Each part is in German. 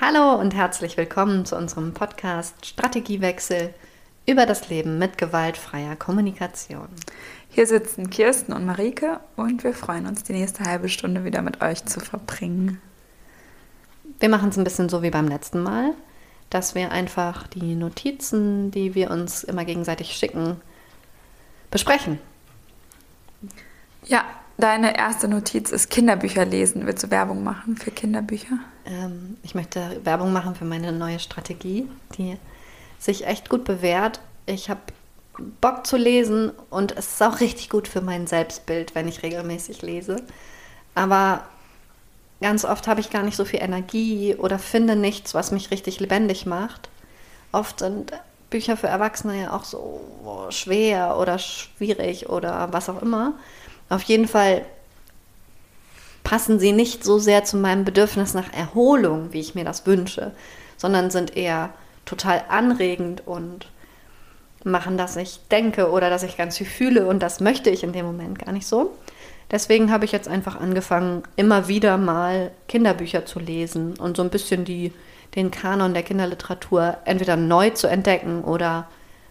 Hallo und herzlich willkommen zu unserem Podcast Strategiewechsel über das Leben mit gewaltfreier Kommunikation. Hier sitzen Kirsten und Marike und wir freuen uns, die nächste halbe Stunde wieder mit euch zu verbringen. Wir machen es ein bisschen so wie beim letzten Mal, dass wir einfach die Notizen, die wir uns immer gegenseitig schicken, besprechen. Ja, deine erste Notiz ist Kinderbücher lesen. Willst du Werbung machen für Kinderbücher? Ähm, ich möchte Werbung machen für meine neue Strategie, die sich echt gut bewährt. Ich habe Bock zu lesen und es ist auch richtig gut für mein Selbstbild, wenn ich regelmäßig lese. Aber ganz oft habe ich gar nicht so viel Energie oder finde nichts, was mich richtig lebendig macht. Oft sind Bücher für Erwachsene ja auch so schwer oder schwierig oder was auch immer. Auf jeden Fall passen sie nicht so sehr zu meinem Bedürfnis nach Erholung, wie ich mir das wünsche, sondern sind eher total anregend und machen, dass ich denke oder dass ich ganz viel fühle und das möchte ich in dem Moment gar nicht so. Deswegen habe ich jetzt einfach angefangen, immer wieder mal Kinderbücher zu lesen und so ein bisschen die, den Kanon der Kinderliteratur entweder neu zu entdecken oder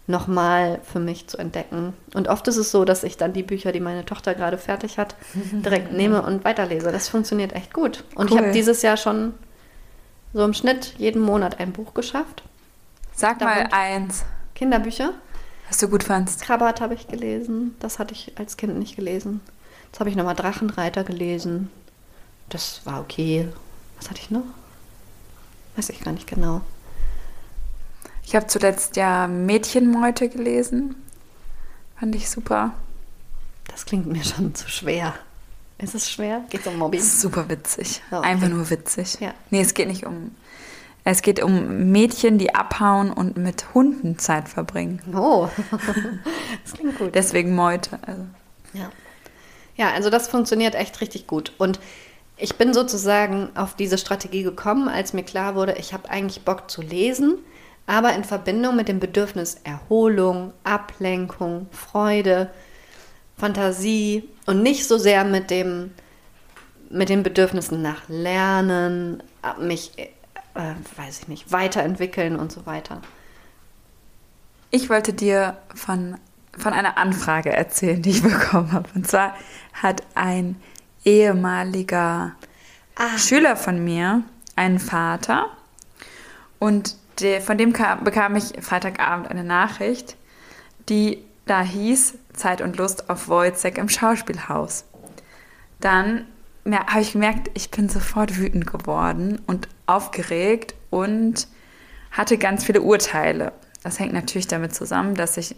nochmal für mich zu entdecken. Und oft ist es so, dass ich dann die Bücher, die meine Tochter gerade fertig hat, direkt nehme und weiterlese. Das funktioniert echt gut. Und cool. ich habe dieses Jahr schon so im Schnitt jeden Monat ein Buch geschafft. Sag Darunter mal eins. Kinderbücher. Was du gut fandst. Krabat habe ich gelesen. Das hatte ich als Kind nicht gelesen. Jetzt habe ich nochmal Drachenreiter gelesen. Das war okay. Was hatte ich noch? Weiß ich gar nicht genau. Ich habe zuletzt ja Mädchenmeute gelesen. Fand ich super. Das klingt mir schon zu schwer. Ist es schwer? Geht es um Mobbing? Super witzig. Oh, okay. Einfach nur witzig. Ja. Nee, es geht nicht um es geht um Mädchen, die abhauen und mit Hunden Zeit verbringen. Oh, das klingt gut. Deswegen Meute. Also. Ja. ja, also das funktioniert echt richtig gut. Und ich bin sozusagen auf diese Strategie gekommen, als mir klar wurde, ich habe eigentlich Bock zu lesen, aber in Verbindung mit dem Bedürfnis Erholung, Ablenkung, Freude, Fantasie und nicht so sehr mit dem mit den Bedürfnissen nach Lernen, mich äh, weiß ich nicht, weiterentwickeln und so weiter. Ich wollte dir von, von einer Anfrage erzählen, die ich bekommen habe. Und zwar hat ein ehemaliger ah. Schüler von mir einen Vater und der, von dem kam, bekam ich Freitagabend eine Nachricht, die da hieß Zeit und Lust auf Wojcek im Schauspielhaus. Dann ja, habe ich gemerkt, ich bin sofort wütend geworden und aufgeregt und hatte ganz viele Urteile. Das hängt natürlich damit zusammen, dass ich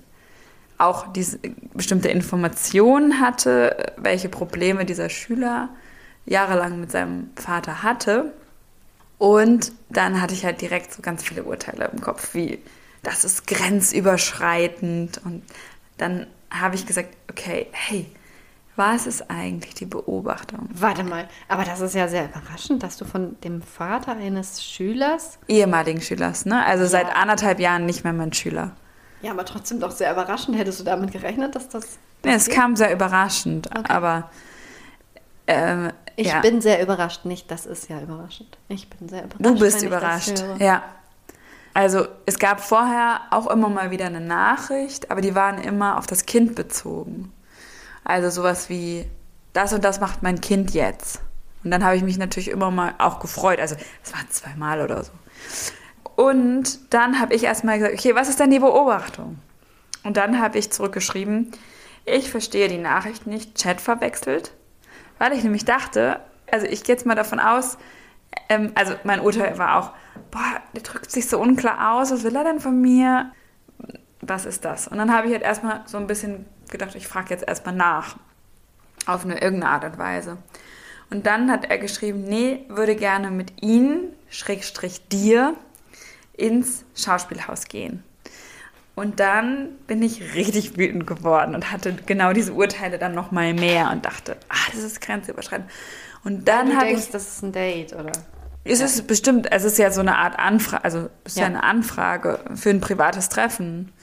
auch diese bestimmte Informationen hatte, welche Probleme dieser Schüler jahrelang mit seinem Vater hatte. Und dann hatte ich halt direkt so ganz viele Urteile im Kopf, wie das ist grenzüberschreitend. Und dann habe ich gesagt, okay, hey, was ist eigentlich die Beobachtung? Warte mal, aber das ist ja sehr überraschend, dass du von dem Vater eines Schülers. Ehemaligen Schülers, ne? Also ja. seit anderthalb Jahren nicht mehr mein Schüler. Ja, aber trotzdem doch sehr überraschend. Hättest du damit gerechnet, dass das. Ja, es kam sehr überraschend, okay. aber. Ähm, ich ja. bin sehr überrascht, nicht, das ist ja überraschend. Ich bin sehr überrascht. Du bist überrascht, ja. Also es gab vorher auch immer mal wieder eine Nachricht, aber die waren immer auf das Kind bezogen. Also sowas wie, das und das macht mein Kind jetzt. Und dann habe ich mich natürlich immer mal auch gefreut. Also es waren zweimal oder so. Und dann habe ich erstmal gesagt, okay, was ist denn die Beobachtung? Und dann habe ich zurückgeschrieben, ich verstehe die Nachricht nicht, Chat verwechselt, weil ich nämlich dachte, also ich gehe jetzt mal davon aus, ähm, also mein Urteil war auch, boah, der drückt sich so unklar aus, was will er denn von mir? Was ist das? Und dann habe ich halt erstmal so ein bisschen gedacht, ich frage jetzt erstmal nach. Auf eine irgendeine Art und Weise. Und dann hat er geschrieben, nee, würde gerne mit Ihnen, Schrägstrich dir, ins Schauspielhaus gehen. Und dann bin ich richtig wütend geworden und hatte genau diese Urteile dann noch mal mehr und dachte, ah, das ist grenzüberschreitend. Und dann habe ich, das ist ein Date, oder? Ist es bestimmt, es ist ja so eine Art Anfrage, also ist ja. ja eine Anfrage für ein privates Treffen.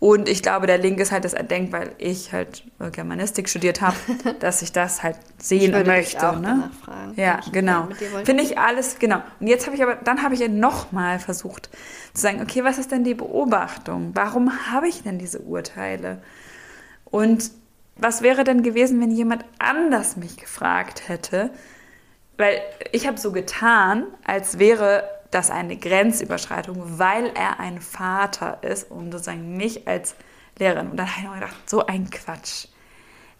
Und ich glaube, der Link ist halt das Erdenkt, weil ich halt Germanistik studiert habe, dass ich das halt sehen dich möchte. auch ne? fragen, ja, ich genau. Finde ich alles, genau. Und jetzt habe ich aber, dann habe ich ja nochmal versucht zu sagen, okay, was ist denn die Beobachtung? Warum habe ich denn diese Urteile? Und was wäre denn gewesen, wenn jemand anders mich gefragt hätte? Weil ich habe so getan, als wäre das eine Grenzüberschreitung, weil er ein Vater ist und sozusagen mich als Lehrerin. Und dann habe ich mir gedacht, so ein Quatsch.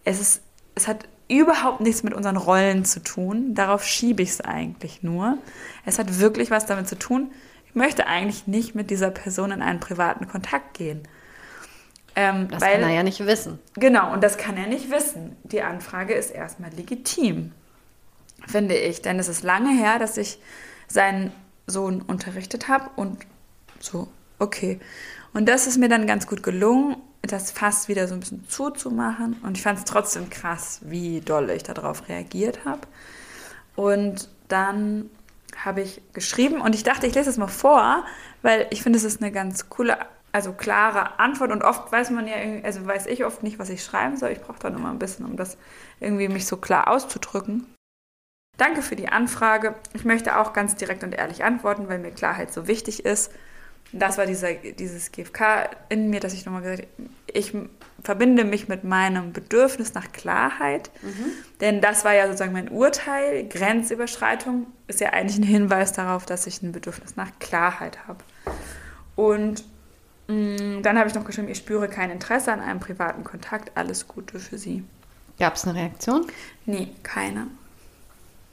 Es, ist, es hat überhaupt nichts mit unseren Rollen zu tun. Darauf schiebe ich es eigentlich nur. Es hat wirklich was damit zu tun. Ich möchte eigentlich nicht mit dieser Person in einen privaten Kontakt gehen. Ähm, Das weil, kann er ja nicht wissen. Genau, und das kann er nicht wissen. Die Anfrage ist erstmal legitim, finde ich. Denn es ist lange her, dass ich seinen Sohn unterrichtet habe und so, okay. Und das ist mir dann ganz gut gelungen, das fast wieder so ein bisschen zuzumachen. Und ich fand es trotzdem krass, wie doll ich darauf reagiert habe. Und dann habe ich geschrieben und ich dachte, ich lese es mal vor, weil ich finde, es ist eine ganz coole, also klare Antwort und oft weiß man ja, also weiß ich oft nicht, was ich schreiben soll. Ich brauche dann immer ein bisschen, um das irgendwie mich so klar auszudrücken. Danke für die Anfrage. Ich möchte auch ganz direkt und ehrlich antworten, weil mir Klarheit so wichtig ist. Das war dieser, dieses GFK in mir, dass ich nochmal gesagt habe, ich verbinde mich mit meinem Bedürfnis nach Klarheit. Denn das war ja sozusagen mein Urteil. Grenzüberschreitung ist ja eigentlich ein Hinweis darauf, dass ich ein Bedürfnis nach Klarheit habe. Und mh, dann habe ich noch geschrieben, ich spüre kein Interesse an einem privaten Kontakt. Alles Gute für Sie. Gab es eine Reaktion? Nee, keine.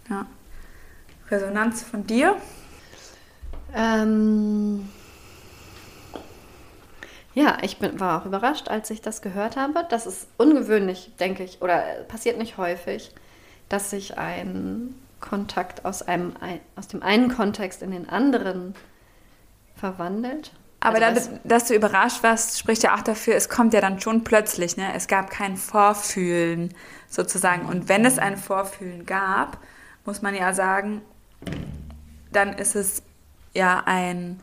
Ja. Resonanz von dir? Ähm, ja, ich bin, war auch überrascht, als ich das gehört habe. Das ist ungewöhnlich, denke ich, oder äh, passiert nicht häufig, dass sich ein Kontakt aus, einem, ein- aus dem einen Kontext in den anderen verwandelt. Aber Also da, dass du überrascht warst, spricht ja auch dafür, es kommt ja dann schon plötzlich. Ne? Es gab kein Vorfühlen sozusagen. Und wenn es ein Vorfühlen gab, muss man ja sagen, dann ist es ja ein,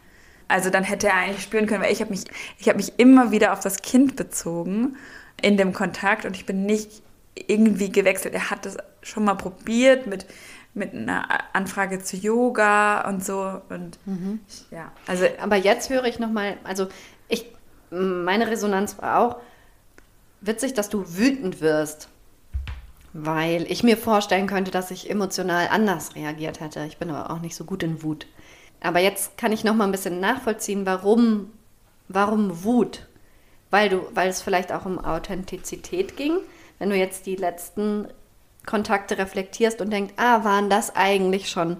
also dann hätte er eigentlich spüren können, weil ich habe mich, ich habe mich immer wieder auf das Kind bezogen in dem Kontakt und ich bin nicht irgendwie gewechselt. Er hat das schon mal probiert mit, mit einer Anfrage zu Yoga und so und ich, ja, also Aber jetzt höre ich nochmal, also ich, meine Resonanz war auch witzig, dass du wütend wirst, weil ich mir vorstellen könnte, dass ich emotional anders reagiert hätte. Ich bin aber auch nicht so gut in Wut. Aber jetzt kann ich nochmal ein bisschen nachvollziehen, warum, warum Wut? Weil du, weil es vielleicht auch um Authentizität ging. Wenn du jetzt die letzten Kontakte reflektierst und denkst, ah, waren das eigentlich schon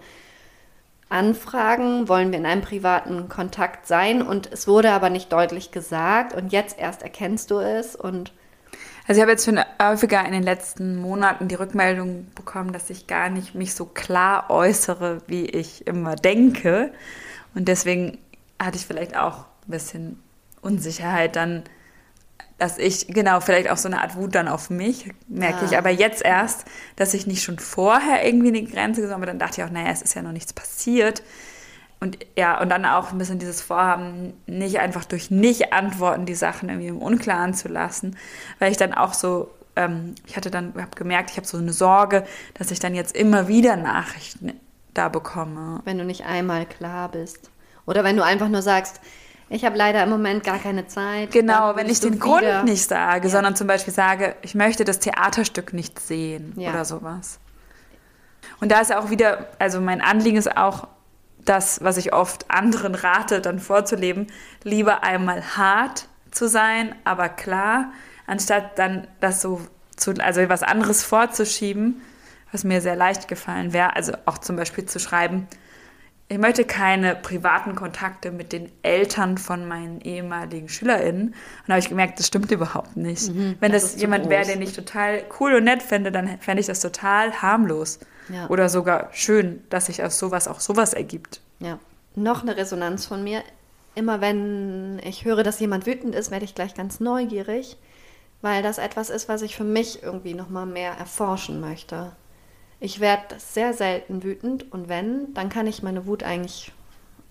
Anfragen, wollen wir in einem privaten Kontakt sein und es wurde aber nicht deutlich gesagt und jetzt erst erkennst du es und Also ich habe jetzt schon häufiger in den letzten Monaten die Rückmeldung bekommen, dass ich gar nicht mich so klar äußere, wie ich immer denke. Und deswegen hatte ich vielleicht auch ein bisschen Unsicherheit dann, dass ich, genau, vielleicht auch so eine Art Wut dann auf mich, merke ich Ah. aber jetzt erst, dass ich nicht schon vorher irgendwie eine Grenze gesetzt habe. Dann dachte ich auch, naja, es ist ja noch nichts passiert. Und ja, und dann auch ein bisschen dieses Vorhaben, nicht einfach durch Nicht-Antworten die Sachen irgendwie im Unklaren zu lassen, weil ich dann auch so, ähm, ich hatte dann, habe gemerkt, ich habe so eine Sorge, dass ich dann jetzt immer wieder Nachrichten da bekomme. wenn du nicht einmal klar bist oder wenn du einfach nur sagst, ich habe leider im Moment gar keine Zeit. Genau, wenn ich den Grund wieder- nicht sage, Ja. sondern zum Beispiel sage, ich möchte das Theaterstück nicht sehen Ja. oder sowas. Und da ist auch wieder, also mein Anliegen ist auch, das, was ich oft anderen rate, dann vorzuleben, lieber einmal hart zu sein, aber klar, anstatt dann das so zu, also was anderes vorzuschieben, was mir sehr leicht gefallen wäre, also auch zum Beispiel zu schreiben, ich möchte keine privaten Kontakte mit den Eltern von meinen ehemaligen SchülerInnen. Und da habe ich gemerkt, das stimmt überhaupt nicht. Wenn Mhm. das das, zu jemand wäre, den ich total cool und nett fände, dann fände ich das total harmlos. Ja. Oder sogar schön, dass sich aus sowas auch sowas ergibt. Ja. Noch eine Resonanz von mir. Immer wenn ich höre, dass jemand wütend ist, werde ich gleich ganz neugierig, weil das etwas ist, was ich für mich irgendwie nochmal mehr erforschen möchte. Ich werde sehr selten wütend und wenn, dann kann ich meine Wut eigentlich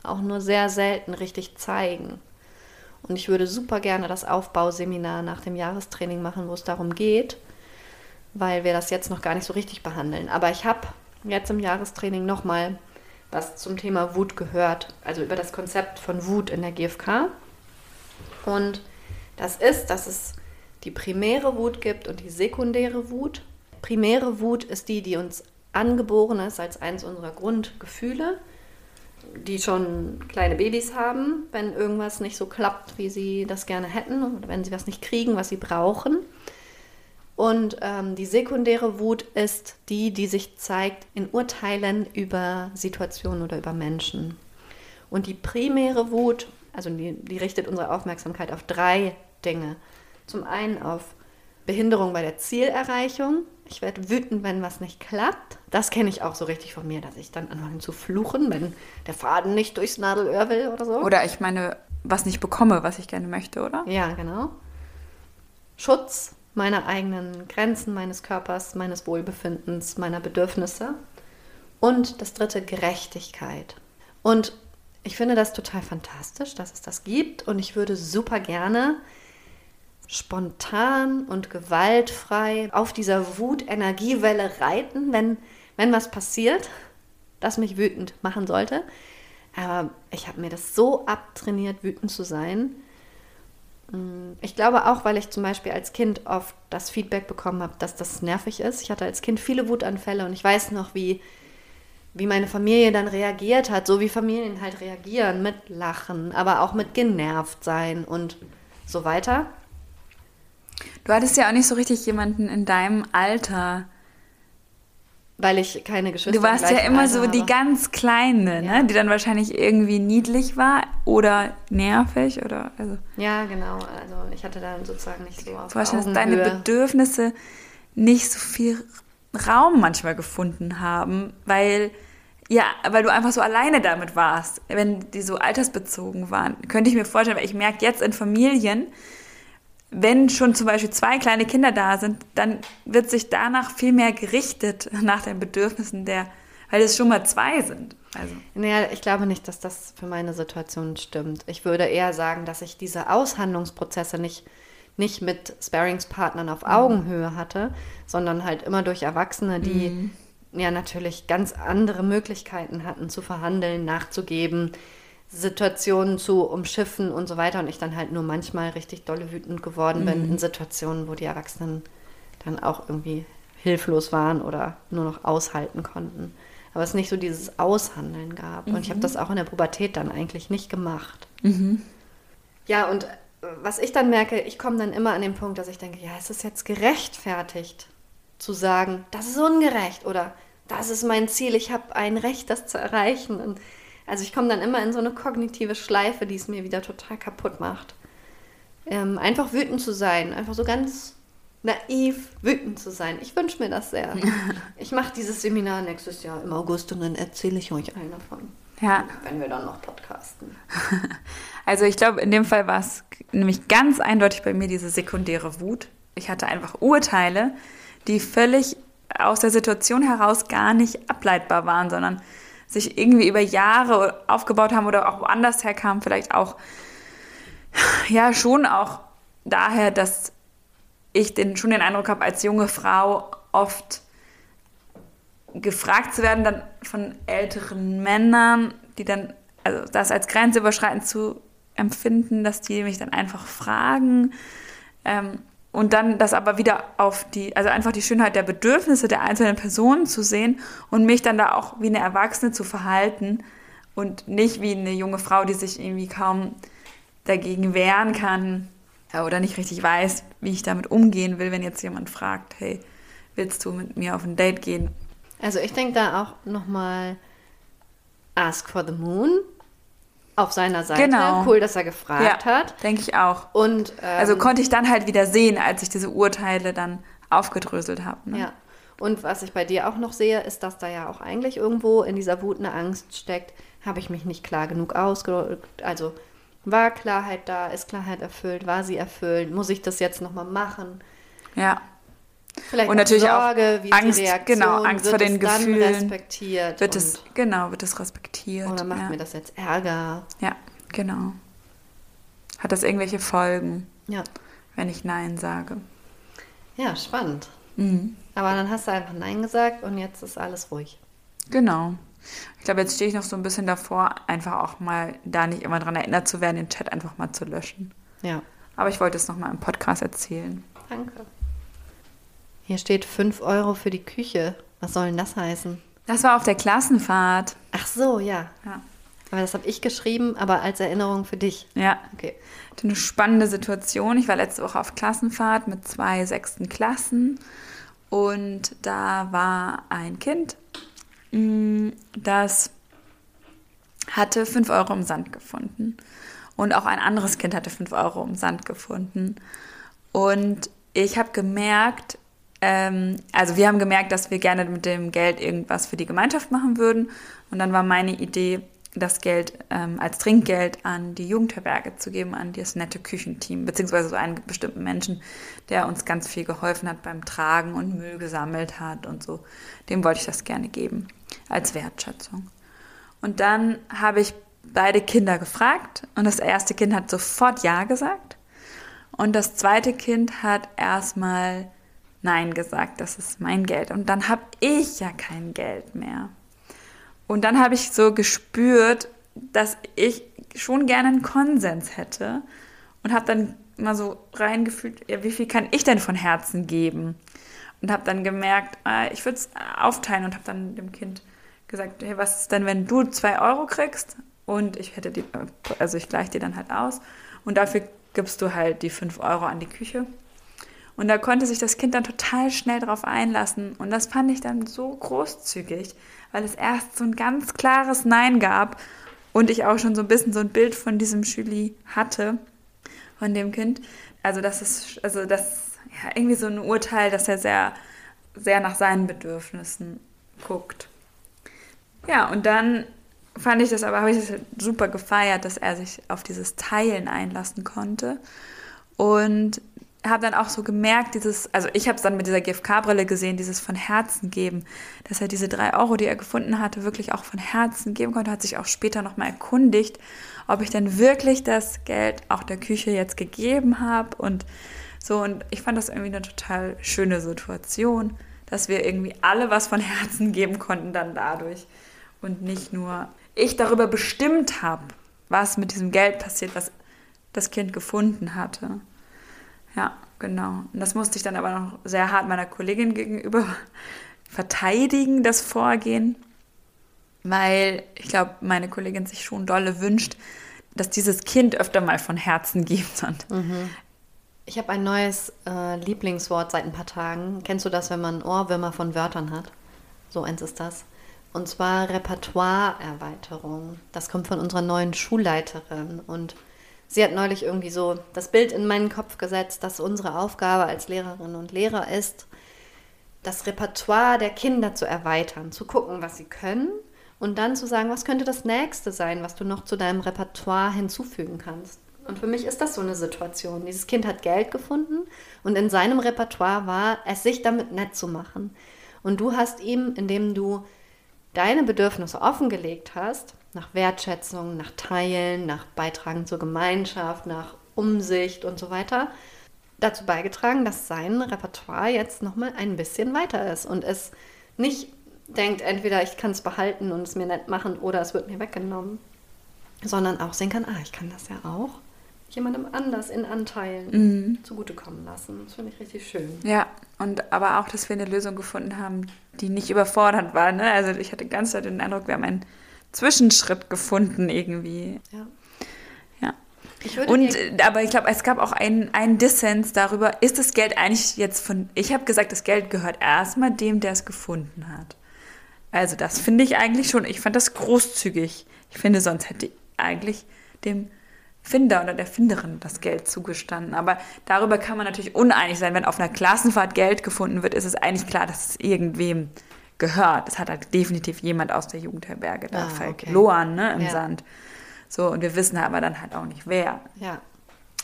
auch nur sehr selten richtig zeigen. Und ich würde super gerne das Aufbauseminar nach dem Jahrestraining machen, wo es darum geht, weil wir das jetzt noch gar nicht so richtig behandeln. Aber ich habe jetzt im Jahrestraining nochmal was zum Thema Wut gehört, also über das Konzept von Wut in der GfK. Und das ist, dass es die primäre Wut gibt und die sekundäre Wut. Primäre Wut ist die, die uns angeboren ist als eines unserer Grundgefühle, die schon kleine Babys haben, wenn irgendwas nicht so klappt, wie sie das gerne hätten oder wenn sie was nicht kriegen, was sie brauchen. Und ähm, die sekundäre Wut ist die, die sich zeigt in Urteilen über Situationen oder über Menschen. Und die primäre Wut, also die, die richtet unsere Aufmerksamkeit auf drei Dinge. Zum einen auf Behinderung bei der Zielerreichung. Ich werde wütend, wenn was nicht klappt. Das kenne ich auch so richtig von mir, dass ich dann anfange zu fluchen, wenn der Faden nicht durchs Nadelöhr will oder so. Oder ich meine, was nicht bekomme, was ich gerne möchte, oder? Ja, genau. Schutz meiner eigenen Grenzen, meines Körpers, meines Wohlbefindens, meiner Bedürfnisse. Und das dritte, Gerechtigkeit. Und ich finde das total fantastisch, dass es das gibt. Und ich würde super gerne spontan und gewaltfrei auf dieser Wut-Energiewelle reiten, wenn, wenn was passiert, das mich wütend machen sollte. Aber ich habe mir das so abtrainiert, wütend zu sein, Mm, ich glaube auch, weil ich zum Beispiel als Kind oft das Feedback bekommen habe, dass das nervig ist. Ich hatte als Kind viele Wutanfälle und ich weiß noch, wie, wie meine Familie dann reagiert hat, so wie Familien halt reagieren, mit Lachen, aber auch mit genervt sein und so weiter. Du hattest ja auch nicht so richtig jemanden in deinem Alter, weil ich keine Geschwister Du warst ja immer Alter so die ganz Kleine, ne? Ja. die dann wahrscheinlich irgendwie niedlich war oder nervig oder also. Ja, genau. Also ich hatte dann sozusagen nicht so auf Wahrscheinlich, dass deine Bedürfnisse nicht so viel Raum manchmal gefunden haben, weil ja, weil du einfach so alleine damit warst, wenn die so altersbezogen waren. Könnte ich mir vorstellen, weil ich merke jetzt in Familien, wenn schon zum Beispiel zwei kleine Kinder da sind, dann wird sich danach viel mehr gerichtet nach den Bedürfnissen der, weil es schon mal zwei sind. Also. Naja, ich glaube nicht, dass das für meine Situation stimmt. Ich würde eher sagen, dass ich diese Aushandlungsprozesse nicht, nicht mit Sparingspartnern auf Augenhöhe hatte, sondern halt immer durch Erwachsene, die mhm. ja natürlich ganz andere Möglichkeiten hatten zu verhandeln, nachzugeben, Situationen zu umschiffen und so weiter und ich dann halt nur manchmal richtig dolle wütend geworden bin mhm. in Situationen, wo die Erwachsenen dann auch irgendwie hilflos waren oder nur noch aushalten konnten. Aber es nicht so dieses Aushandeln gab. Mhm. Und ich habe mhm. das auch in der Pubertät dann eigentlich nicht gemacht. Mhm. Ja, und äh, was ich dann merke, ich komme dann immer an den Punkt, dass ich denke, ja, ist es jetzt gerechtfertigt zu sagen, das ist ungerecht oder das ist mein Ziel, ich habe ein Recht, das zu erreichen. Und also ich komme dann immer in so eine kognitive Schleife, die es mir wieder total kaputt macht. Ähm, einfach wütend zu sein, einfach so ganz naiv wütend zu sein. Ich wünsche mir das sehr. Ich mache dieses Seminar nächstes Jahr im August und dann erzähle ich euch allen davon. Ja. Wenn wir dann noch podcasten. Also ich glaube, in dem Fall war es nämlich ganz eindeutig bei mir diese sekundäre Wut. Ich hatte einfach Urteile, die völlig aus der Situation heraus gar nicht ableitbar waren, sondern sich irgendwie über Jahre aufgebaut haben oder auch woanders herkamen, vielleicht auch, ja, schon auch daher, dass ich den, schon den Eindruck habe, als junge Frau oft gefragt zu werden dann von älteren Männern, die dann, also das als grenzüberschreitend zu empfinden, dass die mich dann einfach fragen. Ähm, und dann das aber wieder auf die, also einfach die Schönheit der Bedürfnisse der einzelnen Personen zu sehen und mich dann da auch wie eine Erwachsene zu verhalten und nicht wie eine junge Frau, die sich irgendwie kaum dagegen wehren kann oder nicht richtig weiß, wie ich damit umgehen will, wenn jetzt jemand fragt, hey, willst du mit mir auf ein Date gehen? Also ich denke da auch nochmal Ask for the Moon auf seiner Seite. Genau. Cool, dass er gefragt ja, hat. Denke ich auch. Und ähm, also konnte ich dann halt wieder sehen, als ich diese Urteile dann aufgedröselt habe. Ne? Ja. Und was ich bei dir auch noch sehe, ist, dass da ja auch eigentlich irgendwo in dieser Wut eine Angst steckt. Habe ich mich nicht klar genug ausgedrückt? Also war Klarheit da? Ist Klarheit erfüllt? War sie erfüllt? Muss ich das jetzt nochmal machen? Ja. Vielleicht und natürlich Sorge, auch Angst, genau, Angst vor den Gefühlen. respektiert. Wird es, genau, wird es respektiert. Oder macht ja. mir das jetzt Ärger? Ja, genau. Hat das irgendwelche Folgen, Ja. wenn ich Nein sage? Ja, spannend. Mhm. Aber dann hast du einfach Nein gesagt und jetzt ist alles ruhig. Genau. Ich glaube, jetzt stehe ich noch so ein bisschen davor, einfach auch mal da nicht immer dran erinnert zu werden, den Chat einfach mal zu löschen. Ja. Aber ich wollte es nochmal im Podcast erzählen. Danke. Hier steht 5 Euro für die Küche. Was soll denn das heißen? Das war auf der Klassenfahrt. Ach so, ja. Ja. Aber das habe ich geschrieben, aber als Erinnerung für dich. Ja. Okay. hatte eine spannende Situation. Ich war letzte Woche auf Klassenfahrt mit zwei sechsten Klassen und da war ein Kind, mm, das hatte 5 Euro im Sand gefunden. Und auch ein anderes Kind hatte 5 Euro im Sand gefunden. Und ich habe gemerkt, ähm, also wir haben gemerkt, dass wir gerne mit dem Geld irgendwas für die Gemeinschaft machen würden. Und dann war meine Idee, das Geld ähm, als Trinkgeld an die Jugendherberge zu geben, an das nette Küchenteam, beziehungsweise so einen bestimmten Menschen, der uns ganz viel geholfen hat beim Tragen und Müll gesammelt hat und so. Dem wollte ich das gerne geben, als Wertschätzung. Und dann habe ich beide Kinder gefragt und das erste Kind hat sofort Ja gesagt und das zweite Kind hat erstmal Nein gesagt, das ist mein Geld. Und dann habe ich ja kein Geld mehr. Und dann habe ich so gespürt, dass ich schon gerne einen Konsens hätte und habe dann mal so reingefühlt, ja, wie viel kann ich denn von Herzen geben? Und habe dann gemerkt, äh, ich würde es aufteilen und habe dann dem Kind gesagt, hey, was ist denn, wenn du zwei Euro kriegst und ich hätte die, also ich gleiche dir dann halt aus und dafür gibst du halt die fünf Euro an die Küche. Und da konnte sich das Kind dann total schnell drauf einlassen. Und das fand ich dann so großzügig, weil es erst so ein ganz klares Nein gab und ich auch schon so ein bisschen so ein Bild von diesem Schüli hatte, von dem Kind. Also das ist, also das, ja, irgendwie so ein Urteil, dass er sehr, sehr nach seinen Bedürfnissen guckt. Ja, und dann fand ich das aber, habe ich das super gefeiert, dass er sich auf dieses Teilen einlassen konnte. Und habe dann auch so gemerkt, dieses, also ich habe es dann mit dieser GFK-Brille gesehen, dieses von Herzen geben, dass er diese drei Euro, die er gefunden hatte, wirklich auch von Herzen geben konnte, hat sich auch später nochmal erkundigt, ob ich denn wirklich das Geld auch der Küche jetzt gegeben habe und so. Und ich fand das irgendwie eine total schöne Situation, dass wir irgendwie alle was von Herzen geben konnten dann dadurch und nicht nur ich darüber bestimmt habe, was mit diesem Geld passiert, was das Kind gefunden hatte. Ja, genau. Und das musste ich dann aber noch sehr hart meiner Kollegin gegenüber verteidigen, das Vorgehen, weil ich glaube, meine Kollegin sich schon dolle wünscht, dass dieses Kind öfter mal von Herzen gibt. Und Ich habe ein neues äh, Lieblingswort seit ein paar Tagen. Kennst du das, wenn man Ohrwürmer von Wörtern hat? So eins ist das. Und zwar Repertoireerweiterung. Das kommt von unserer neuen Schulleiterin. Und sie hat neulich irgendwie so das Bild in meinen Kopf gesetzt, dass unsere Aufgabe als Lehrerinnen und Lehrer ist, das Repertoire der Kinder zu erweitern, zu gucken, was sie können und dann zu sagen, was könnte das nächste sein, was du noch zu deinem Repertoire hinzufügen kannst. Und für mich ist das so eine Situation. Dieses Kind hat Geld gefunden und in seinem Repertoire war es, sich damit nett zu machen. Und du hast ihm, indem du deine Bedürfnisse offengelegt hast, nach Wertschätzung, nach Teilen, nach Beitragen zur Gemeinschaft, nach Umsicht und so weiter, dazu beigetragen, dass sein Repertoire jetzt nochmal ein bisschen weiter ist und es nicht denkt, entweder ich kann es behalten und es mir nett machen oder es wird mir weggenommen, sondern auch sehen kann, ah, ich kann das ja auch jemandem anders in Anteilen Mhm. zugutekommen lassen. Das finde ich richtig schön. Ja, und aber auch, dass wir eine Lösung gefunden haben, die nicht überfordert war. Ne? Also ich hatte ganz den Eindruck, wir haben einen Zwischenschritt gefunden irgendwie. Ja. Ich Und äh, aber ich glaube, es gab auch einen, einen Dissens darüber, ist das Geld eigentlich jetzt von. Ich habe gesagt, das Geld gehört erstmal dem, der es gefunden hat. Also das finde ich eigentlich schon. Ich fand das großzügig. Ich finde, sonst hätte eigentlich dem Finder oder der Finderin das Geld zugestanden. Aber darüber kann man natürlich uneinig sein. Wenn auf einer Klassenfahrt Geld gefunden wird, ist es eigentlich klar, dass es irgendwem gehört. Es hat halt definitiv jemand aus der Jugendherberge da Ah, okay. verloren, ne, im Ja. Sand. So, und wir wissen aber dann halt auch nicht, wer. ja.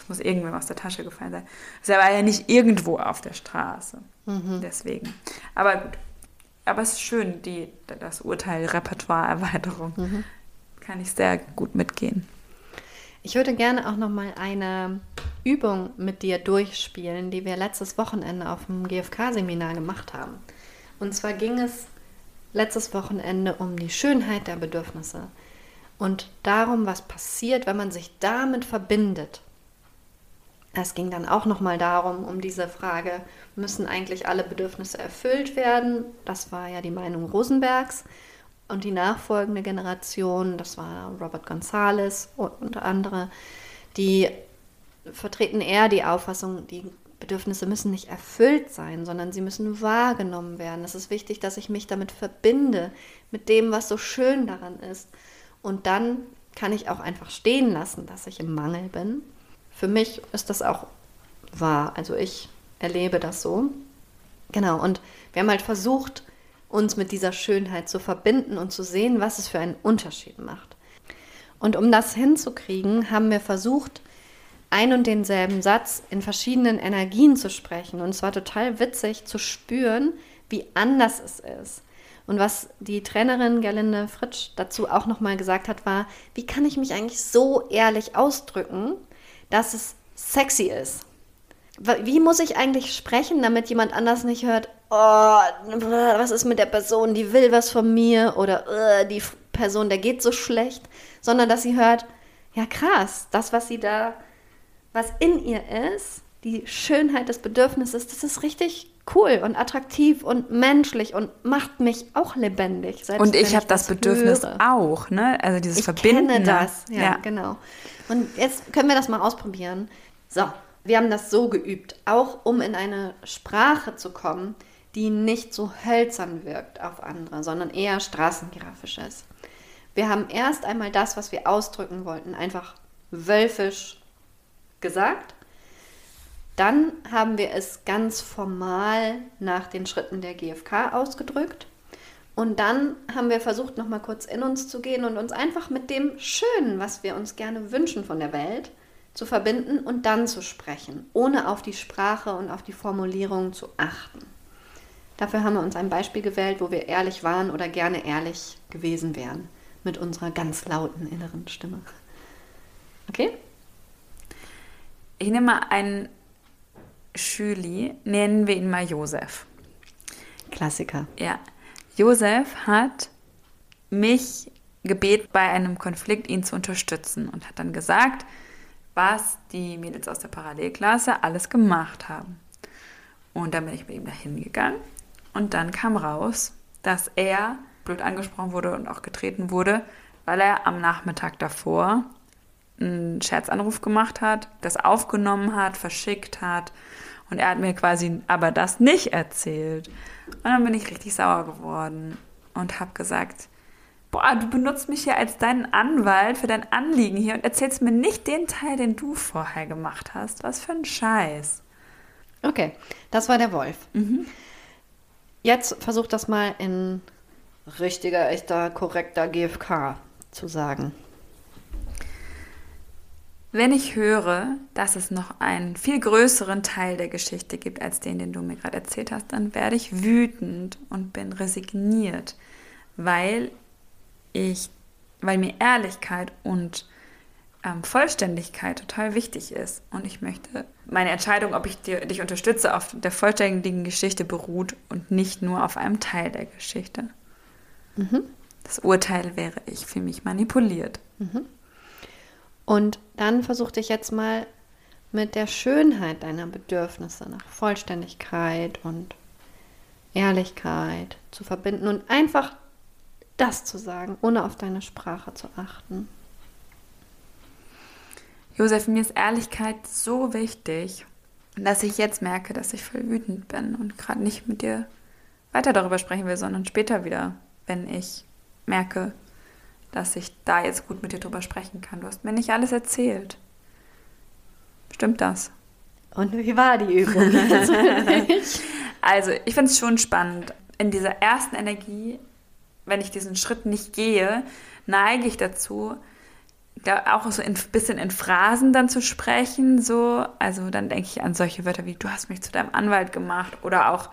Es muss irgendwem aus der Tasche gefallen sein. Es war ja nicht irgendwo auf der Straße. Mhm. Deswegen. Aber gut. Aber es ist schön, die, das Urteil Repertoireerweiterung. Mhm. Kann ich sehr gut mitgehen. Ich würde gerne auch noch mal eine Übung mit dir durchspielen, die wir letztes Wochenende auf dem GFK-Seminar gemacht haben. Und zwar ging es letztes Wochenende um die Schönheit der Bedürfnisse und darum, was passiert, wenn man sich damit verbindet. Es ging dann auch noch mal darum, um diese Frage, müssen eigentlich alle Bedürfnisse erfüllt werden? Das war ja die Meinung Rosenbergs. Und die nachfolgende Generation, das war Robert Gonzales und andere, die vertreten eher die Auffassung, die Bedürfnisse müssen nicht erfüllt sein, sondern sie müssen wahrgenommen werden. Es ist wichtig, dass ich mich damit verbinde, mit dem, was so schön daran ist. Und dann kann ich auch einfach stehen lassen, dass ich im Mangel bin. Für mich ist das auch wahr. Also ich erlebe das so. Genau, und wir haben halt versucht, uns mit dieser Schönheit zu verbinden und zu sehen, was es für einen Unterschied macht. Und um das hinzukriegen, haben wir versucht, ein und denselben Satz in verschiedenen Energien zu sprechen. Und es war total witzig zu spüren, wie anders es ist. Und was die Trainerin Gerlinde Fritsch dazu auch nochmal gesagt hat, war, wie kann ich mich eigentlich so ehrlich ausdrücken, dass es sexy ist? Wie muss ich eigentlich sprechen, damit jemand anders nicht hört, oh, was ist mit der Person, die will was von mir oder oh, die Person, der geht so schlecht, sondern dass sie hört, ja krass, das, was sie da, was in ihr ist, die Schönheit des Bedürfnisses, das ist richtig cool und attraktiv und menschlich und macht mich auch lebendig. und ich habe das, Bedürfnis höre. auch, ne? Also dieses ich Verbinden. Ich kenne das, ja, ja, genau. Und jetzt können wir das mal ausprobieren. So, wir haben das so geübt, auch um in eine Sprache zu kommen, die nicht so hölzern wirkt auf andere, sondern eher straßengirafisch ist. Wir haben erst einmal das, was wir ausdrücken wollten, einfach wölfisch gesagt. Dann haben wir es ganz formal nach den Schritten der GfK ausgedrückt. Und dann haben wir versucht, noch mal kurz in uns zu gehen und uns einfach mit dem Schönen, was wir uns gerne wünschen von der Welt, zu verbinden und dann zu sprechen, ohne auf die Sprache und auf die Formulierung zu achten. Dafür haben wir uns ein Beispiel gewählt, wo wir ehrlich waren oder gerne ehrlich gewesen wären mit unserer ganz lauten inneren Stimme. Okay? Ich nehme mal einen Schüli, nennen wir ihn mal Josef. Klassiker. Ja. Josef hat mich gebeten, bei einem Konflikt ihn zu unterstützen und hat dann gesagt, was die Mädels aus der Parallelklasse alles gemacht haben. Und dann bin ich mit ihm dahin gegangen und dann kam raus, dass er blöd angesprochen wurde und auch getreten wurde, weil er am Nachmittag davor einen Scherzanruf gemacht hat, das aufgenommen hat, verschickt hat. Und er hat mir quasi aber das nicht erzählt. Und dann bin ich richtig sauer geworden und habe gesagt, boah, du benutzt mich hier als deinen Anwalt für dein Anliegen hier und erzählst mir nicht den Teil, den du vorher gemacht hast. Was für ein Scheiß. Okay, das war der Wolf. Mhm. Jetzt versuch das mal in richtiger, echter, korrekter GFK zu sagen. Wenn ich höre, dass es noch einen viel größeren Teil der Geschichte gibt als den, den du mir gerade erzählt hast, dann werde ich wütend und bin resigniert, weil ich, weil mir Ehrlichkeit und ähm, Vollständigkeit total wichtig ist. Und ich möchte, meine Entscheidung, ob ich dir, dich unterstütze, auf der vollständigen Geschichte beruht und nicht nur auf einem Teil der Geschichte. Mhm. Das Urteil wäre, ich fühle mich manipuliert. Mhm. Und dann versuch dich jetzt mal mit der Schönheit deiner Bedürfnisse nach Vollständigkeit und Ehrlichkeit zu verbinden und einfach das zu sagen, ohne auf deine Sprache zu achten. Josef, mir ist Ehrlichkeit so wichtig, dass ich jetzt merke, dass ich voll wütend bin und gerade nicht mit dir weiter darüber sprechen will, sondern später wieder, wenn ich merke, dass ich da jetzt gut mit dir drüber sprechen kann. Du hast mir nicht alles erzählt. Stimmt das? Und wie war die Übung? also, ich finde es schon spannend. In dieser ersten Energie, wenn ich diesen Schritt nicht gehe, neige ich dazu, da auch so ein bisschen in Phrasen dann zu sprechen. So. Also dann denke ich an solche Wörter wie, du hast mich zu deinem Anwalt gemacht oder auch,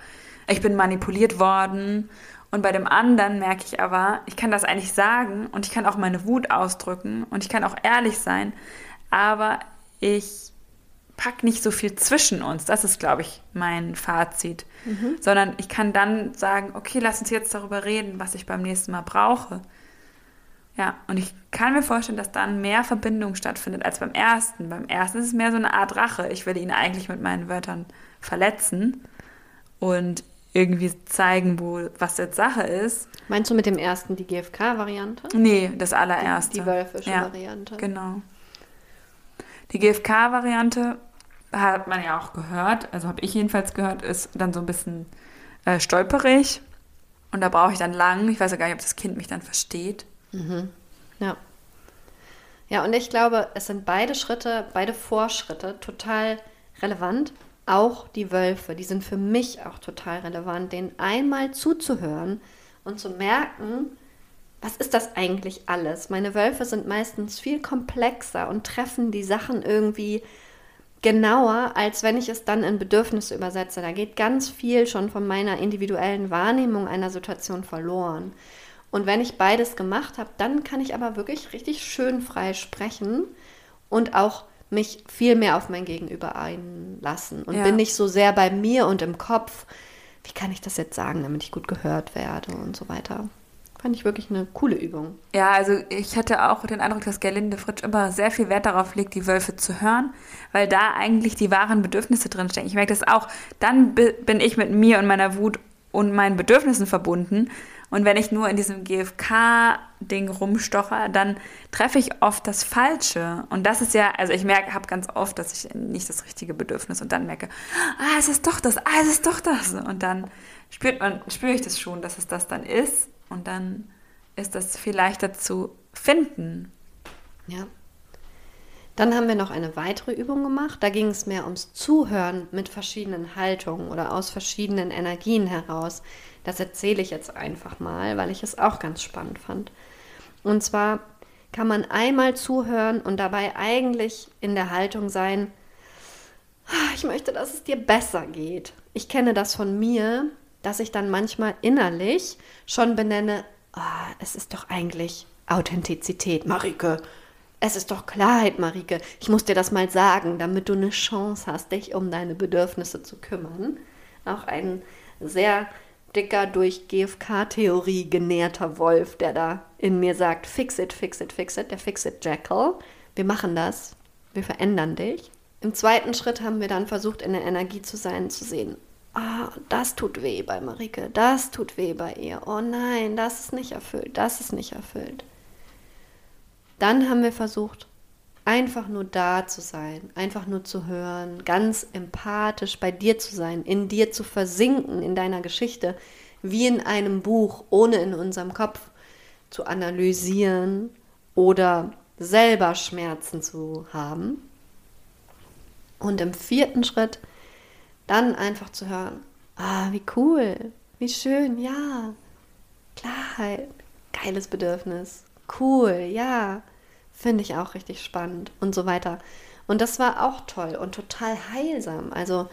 ich bin manipuliert worden und bei dem anderen merke ich aber, ich kann das eigentlich sagen und ich kann auch meine Wut ausdrücken und ich kann auch ehrlich sein, aber ich pack nicht so viel zwischen uns. Das ist, glaube ich, mein Fazit. Mhm. Sondern ich kann dann sagen, okay, lass uns jetzt darüber reden, was ich beim nächsten Mal brauche. Ja, und ich kann mir vorstellen, dass dann mehr Verbindung stattfindet als beim ersten. Beim ersten ist es mehr so eine Art Rache. Ich will ihn eigentlich mit meinen Wörtern verletzen und irgendwie zeigen, wo, was jetzt Sache ist. Meinst du mit dem ersten die GFK-Variante? Nee, das allererste. Die, die wölfische ja, Variante. Genau. Die GFK-Variante hat man ja auch gehört, also habe ich jedenfalls gehört, ist dann so ein bisschen äh, stolperig. Und da brauche ich dann lang. Ich weiß ja gar nicht, ob das Kind mich dann versteht. Mhm. Ja. Ja, und ich glaube, es sind beide Schritte, beide Vorschritte total relevant. Auch die Wölfe, die sind für mich auch total relevant, denen einmal zuzuhören und zu merken, was ist das eigentlich alles? Meine Wölfe sind meistens viel komplexer und treffen die Sachen irgendwie genauer, als wenn ich es dann in Bedürfnisse übersetze. Da geht ganz viel schon von meiner individuellen Wahrnehmung einer Situation verloren. Und wenn ich beides gemacht habe, dann kann ich aber wirklich richtig schön frei sprechen und auch mich viel mehr auf mein Gegenüber einlassen und ja. bin nicht so sehr bei mir und im Kopf, wie kann ich das jetzt sagen, damit ich gut gehört werde und so weiter. Fand ich wirklich eine coole Übung. Ja, also ich hatte auch den Eindruck, dass Gerlinde Fritsch immer sehr viel Wert darauf legt, die Wölfe zu hören, weil da eigentlich die wahren Bedürfnisse drinstecken. Ich merke das auch. Dann bin ich mit mir und meiner Wut und meinen Bedürfnissen verbunden. Und wenn ich nur in diesem GFK-Ding rumstoche, dann treffe ich oft das Falsche. Und das ist ja, also ich merke, habe ganz oft, dass ich nicht das richtige Bedürfnis und dann merke, ah, es ist doch das, ah, es ist doch das. Und dann spürt man, spüre ich das schon, dass es das dann ist. Und dann ist das viel leichter zu finden. Ja. Dann haben wir noch eine weitere Übung gemacht. Da ging es mehr ums Zuhören mit verschiedenen Haltungen oder aus verschiedenen Energien heraus. Das erzähle ich jetzt einfach mal, weil ich es auch ganz spannend fand. Und zwar kann man einmal zuhören und dabei eigentlich in der Haltung sein, ah, ich möchte, dass es dir besser geht. Ich kenne das von mir, dass ich dann manchmal innerlich schon benenne, oh, es ist doch eigentlich Authentizität, Marike. Es ist doch Klarheit, Marike. Ich muss dir das mal sagen, damit du eine Chance hast, dich um deine Bedürfnisse zu kümmern. Auch ein sehr dicker, durch GFK-Theorie genährter Wolf, der da in mir sagt, fix it, fix it, fix it, der fix it Jackal. Wir machen das. Wir verändern dich. Im zweiten Schritt haben wir dann versucht, in der Energie zu sein, zu sehen, ah, das tut weh bei Marike, das tut weh bei ihr, oh nein, das ist nicht erfüllt, das ist nicht erfüllt. Dann haben wir versucht, einfach nur da zu sein, einfach nur zu hören, ganz empathisch bei dir zu sein, in dir zu versinken, in deiner Geschichte, wie in einem Buch, ohne in unserem Kopf zu analysieren oder selber Schmerzen zu haben. Und im vierten Schritt dann einfach zu hören, ah, wie cool, wie schön, ja, Klarheit, geiles Bedürfnis, cool, ja, finde ich auch richtig spannend und so weiter. Und das war auch toll und total heilsam. Also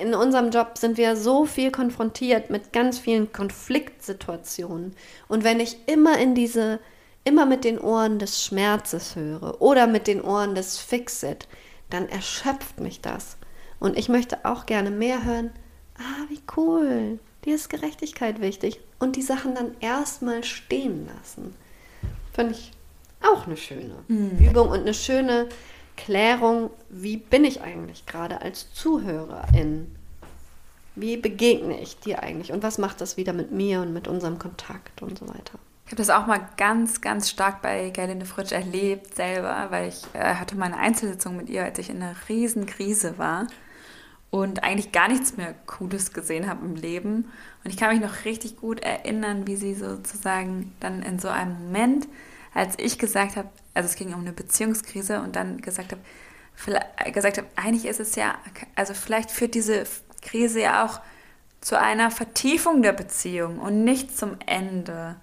in unserem Job sind wir so viel konfrontiert mit ganz vielen Konfliktsituationen. Und wenn ich immer in diese, immer mit den Ohren des Schmerzes höre oder mit den Ohren des Fixit, dann erschöpft mich das. Und ich möchte auch gerne mehr hören, ah, wie cool, dir ist Gerechtigkeit wichtig. Und die Sachen dann erstmal stehen lassen. Finde ich auch eine schöne mhm. Übung und eine schöne Klärung, wie bin ich eigentlich gerade als Zuhörerin? Wie begegne ich dir eigentlich? Und was macht das wieder mit mir und mit unserem Kontakt und so weiter? Ich habe das auch mal ganz, ganz stark bei Gerlinde Fritsch erlebt selber, weil ich äh, hatte meine Einzelsitzung mit ihr, als ich in einer riesen Krise war und eigentlich gar nichts mehr Cooles gesehen habe im Leben. Und ich kann mich noch richtig gut erinnern, wie sie sozusagen dann in so einem Moment, als ich gesagt habe, also es ging um eine Beziehungskrise und dann gesagt habe, gesagt habe, eigentlich ist es ja, also vielleicht führt diese Krise ja auch zu einer Vertiefung der Beziehung und nicht zum Ende.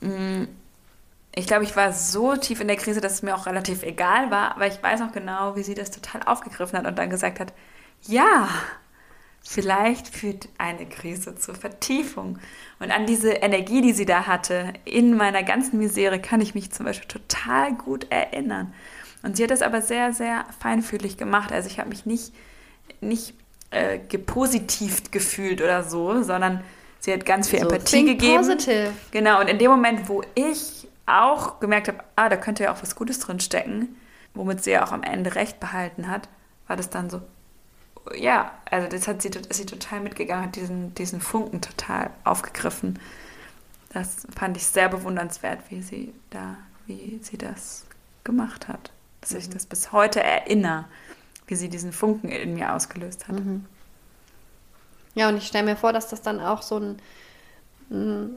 Mm, ich glaube, ich war so tief in der Krise, dass es mir auch relativ egal war, aber ich weiß noch genau, wie sie das total aufgegriffen hat und dann gesagt hat, ja, Vielleicht führt eine Krise zur Vertiefung. Und an diese Energie, die sie da hatte, in meiner ganzen Misere, kann ich mich zum Beispiel total gut erinnern. Und sie hat das aber sehr, sehr feinfühlig gemacht. Also ich habe mich nicht, nicht äh, gepositivt gefühlt oder so, sondern sie hat ganz viel so, Empathie gegeben. Positive. Genau, und in dem Moment, wo ich auch gemerkt habe, ah, da könnte ja auch was Gutes drin stecken, womit sie ja auch am Ende recht behalten hat, war das dann so, ja, also das hat sie, ist sie total mitgegangen, hat diesen, diesen Funken total aufgegriffen. Das fand ich sehr bewundernswert, wie sie da, wie sie das gemacht hat. Dass mhm. ich das bis heute erinnere, wie sie diesen Funken in mir ausgelöst hat. Mhm. Ja, und ich stelle mir vor, dass das dann auch so ein, ein,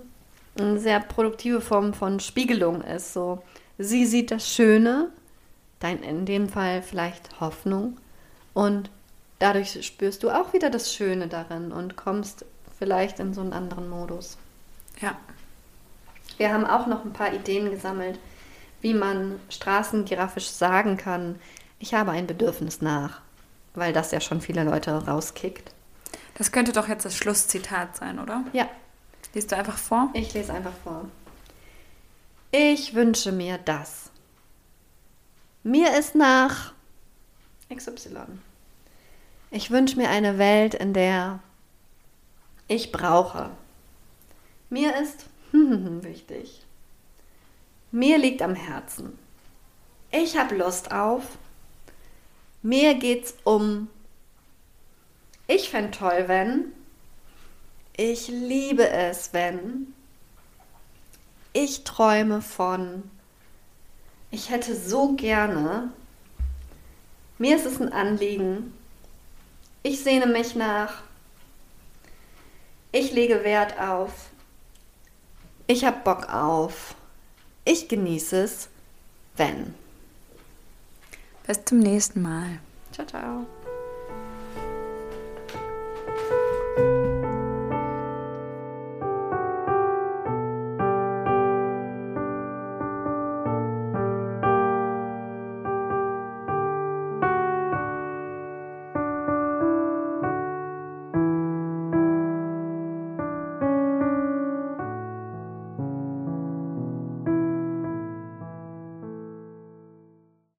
eine sehr produktive Form von Spiegelung ist. So, sie sieht das Schöne, dein, in dem Fall vielleicht Hoffnung, und dadurch spürst du auch wieder das Schöne darin und kommst vielleicht in so einen anderen Modus. Ja. Wir haben auch noch ein paar Ideen gesammelt, wie man straßengiraffisch sagen kann, ich habe ein Bedürfnis nach, weil das ja schon viele Leute rauskickt. Das könnte doch jetzt das Schlusszitat sein, oder? Ja. Liest du einfach vor? Ich lese einfach vor. Ich wünsche mir das. Mir ist nach XY. Ich wünsche mir eine Welt, in der ich brauche. Mir ist wichtig. Mir liegt am Herzen. Ich habe Lust auf. Mir geht's um. Ich fände toll, wenn. Ich liebe es, wenn. Ich träume von. Ich hätte so gerne. Mir ist es ein Anliegen, ich sehne mich nach. Ich lege Wert auf. Ich habe Bock auf. Ich genieße es, wenn. Bis zum nächsten Mal. Ciao, ciao.